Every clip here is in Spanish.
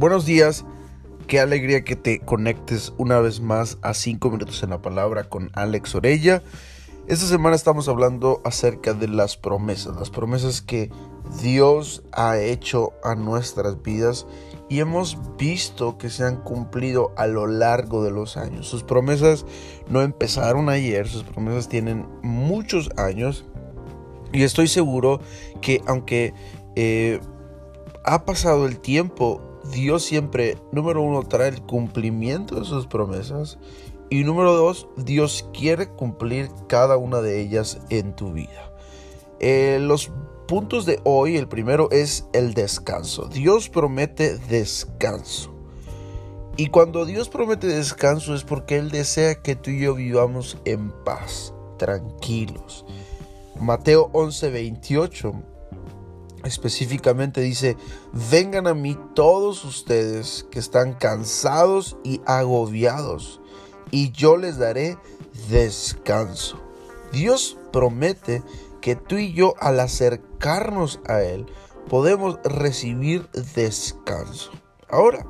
Buenos días, qué alegría que te conectes una vez más a 5 minutos en la palabra con Alex Orella. Esta semana estamos hablando acerca de las promesas, las promesas que Dios ha hecho a nuestras vidas y hemos visto que se han cumplido a lo largo de los años. Sus promesas no empezaron ayer, sus promesas tienen muchos años y estoy seguro que aunque eh, ha pasado el tiempo, Dios siempre, número uno, trae el cumplimiento de sus promesas. Y número dos, Dios quiere cumplir cada una de ellas en tu vida. Eh, los puntos de hoy, el primero es el descanso. Dios promete descanso. Y cuando Dios promete descanso es porque Él desea que tú y yo vivamos en paz, tranquilos. Mateo 11, 28 específicamente dice, vengan a mí todos ustedes que están cansados y agobiados, y yo les daré descanso. Dios promete que tú y yo al acercarnos a Él podemos recibir descanso. Ahora,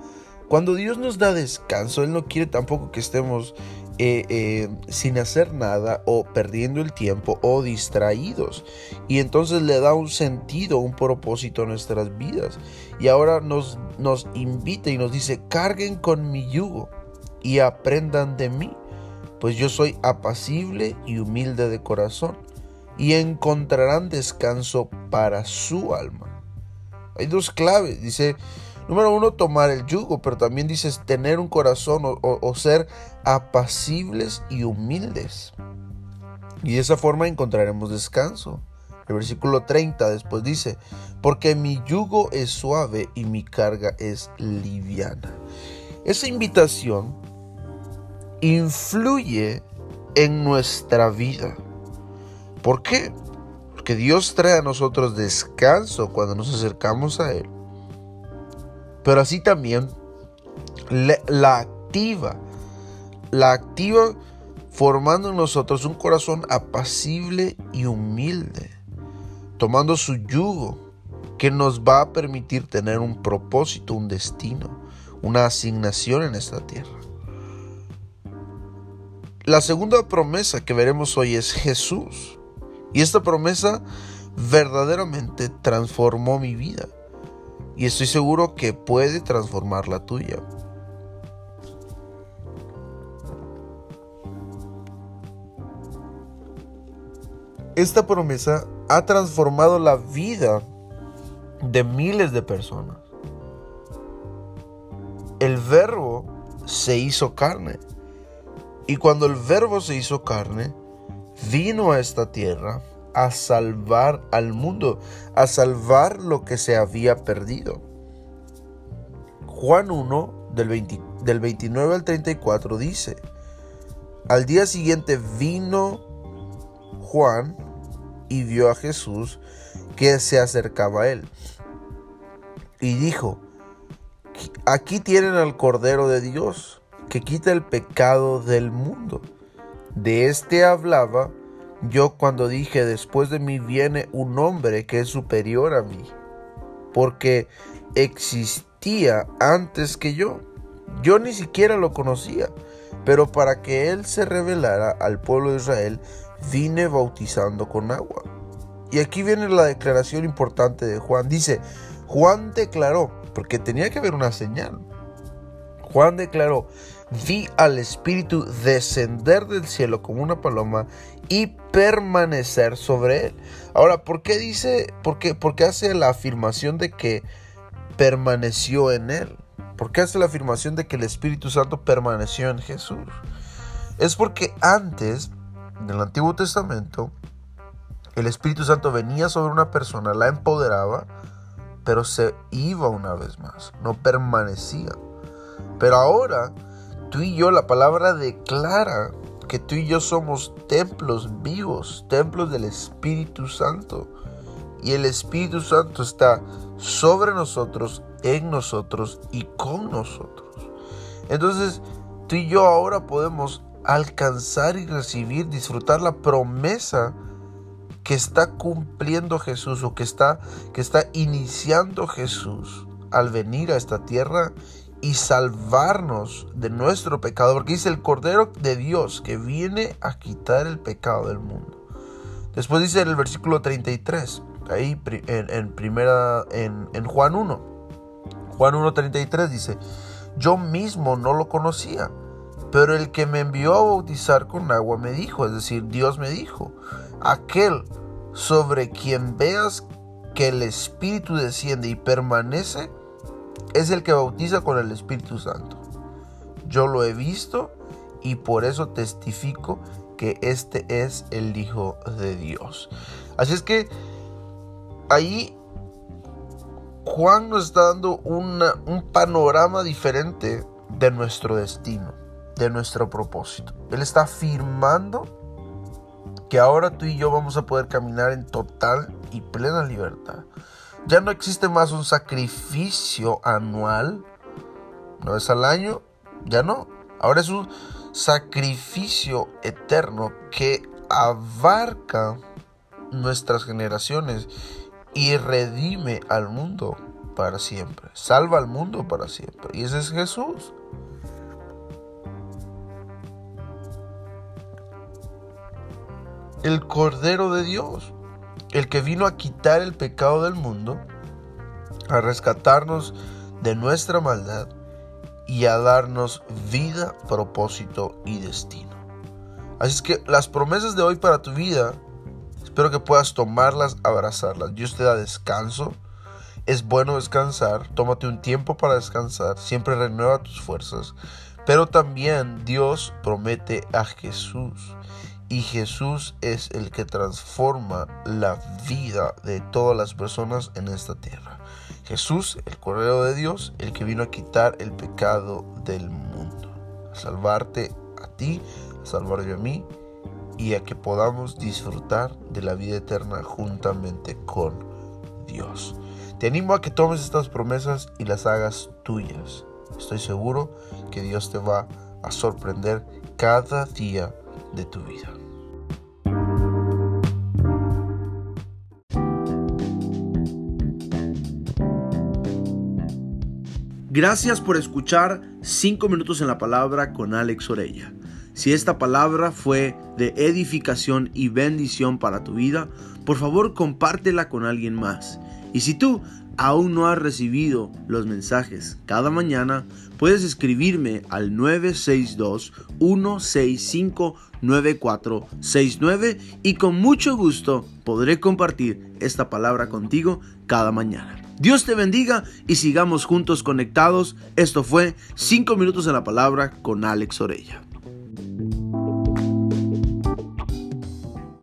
cuando Dios nos da descanso, Él no quiere tampoco que estemos eh, eh, sin hacer nada o perdiendo el tiempo o distraídos. Y entonces le da un sentido, un propósito a nuestras vidas. Y ahora nos, nos invita y nos dice, carguen con mi yugo y aprendan de mí, pues yo soy apacible y humilde de corazón, y encontrarán descanso para su alma. Hay dos claves, dice, Número uno, tomar el yugo, pero también dices tener un corazón o, ser apacibles y humildes. Y de esa forma encontraremos descanso. El versículo 30 después dice, porque mi yugo es suave y mi carga es liviana. Esa invitación influye en nuestra vida. ¿Por qué? Porque Dios trae a nosotros descanso cuando nos acercamos a Él pero así también la activa, la activa formando en nosotros un corazón apacible y humilde, tomando su yugo que nos va a permitir tener un propósito, un destino, una asignación en esta tierra. La segunda promesa que veremos hoy es Jesús. Y esta promesa verdaderamente transformó mi vida y estoy seguro que puede transformar la tuya. Esta promesa ha transformado la vida de miles de personas. El verbo se hizo carne. Y cuando el verbo se hizo carne, vino a esta tierra a salvar al mundo, a salvar lo que se había perdido. Juan 1, del, del 29 al 34 dice, al día siguiente vino Juan y vio a Jesús que se acercaba a él. Y dijo, aquí tienen al Cordero de Dios, que quita el pecado del mundo. De este hablaba yo cuando dije, después de mí viene un hombre que es superior a mí, porque existía antes que yo. Yo ni siquiera lo conocía, pero para que él se revelara al pueblo de Israel, vine bautizando con agua. Y aquí viene la declaración importante de Juan. Dice, Juan declaró, porque tenía que haber una señal. Juan declaró, vi al Espíritu descender del cielo como una paloma y permanecer sobre él. Ahora, ¿por qué dice, por qué, por qué hace la afirmación de que permaneció en él? ¿Por qué hace la afirmación de que el Espíritu Santo permaneció en Jesús? Es porque antes, en el Antiguo Testamento, el Espíritu Santo venía sobre una persona, la empoderaba, pero se iba una vez más, no permanecía. Pero ahora, tú y yo, la palabra declara que tú y yo somos templos vivos, templos del Espíritu Santo. Y el Espíritu Santo está sobre nosotros, en nosotros y con nosotros. Entonces, tú y yo ahora podemos alcanzar y recibir, disfrutar la promesa que está cumpliendo Jesús o que está, que está iniciando Jesús al venir a esta tierra y salvarnos de nuestro pecado, porque dice el Cordero de Dios que viene a quitar el pecado del mundo. Después dice en el versículo 33, ahí en, primera, en, en Juan 1, Juan 1.33 dice, yo mismo no lo conocía, pero el que me envió a bautizar con agua me dijo, es decir, Dios me dijo, aquel sobre quien veas que el Espíritu desciende y permanece, es el que bautiza con el Espíritu Santo. Yo lo he visto y por eso testifico que este es el Hijo de Dios. Así es que ahí Juan nos está dando un panorama diferente de nuestro destino, de nuestro propósito. Él está afirmando que ahora tú y yo vamos a poder caminar en total y plena libertad. Ya no existe más un sacrificio anual, una vez al año, ya no. Ahora es un sacrificio eterno que abarca nuestras generaciones y redime al mundo para siempre. Salva al mundo para siempre. Y ese es Jesús. El Cordero de Dios el que vino a quitar el pecado del mundo, a rescatarnos de nuestra maldad y a darnos vida, propósito y destino. Así es que las promesas de hoy para tu vida, espero que puedas tomarlas, abrazarlas. Dios te da descanso. Es bueno descansar, tómate un tiempo para descansar, siempre renueva tus fuerzas. Pero también Dios promete a Jesús y Jesús es el que transforma la vida de todas las personas en esta tierra. Jesús, el Cordero de Dios, el que vino a quitar el pecado del mundo, a salvarte a ti, a salvarme a mí y a que podamos disfrutar de la vida eterna juntamente con Dios. Te animo a que tomes estas promesas y las hagas tuyas. Estoy seguro que Dios te va a sorprender cada día de tu vida. Gracias por escuchar 5 minutos en la palabra con Alex Orella. Si esta palabra fue de edificación y bendición para tu vida, por favor compártela con alguien más. Y si tú aún no has recibido los mensajes cada mañana, puedes escribirme al 962-165-9469 y con mucho gusto podré compartir esta palabra contigo cada mañana. Dios te bendiga y sigamos juntos conectados. Esto fue 5 minutos en la palabra con Alex Orella.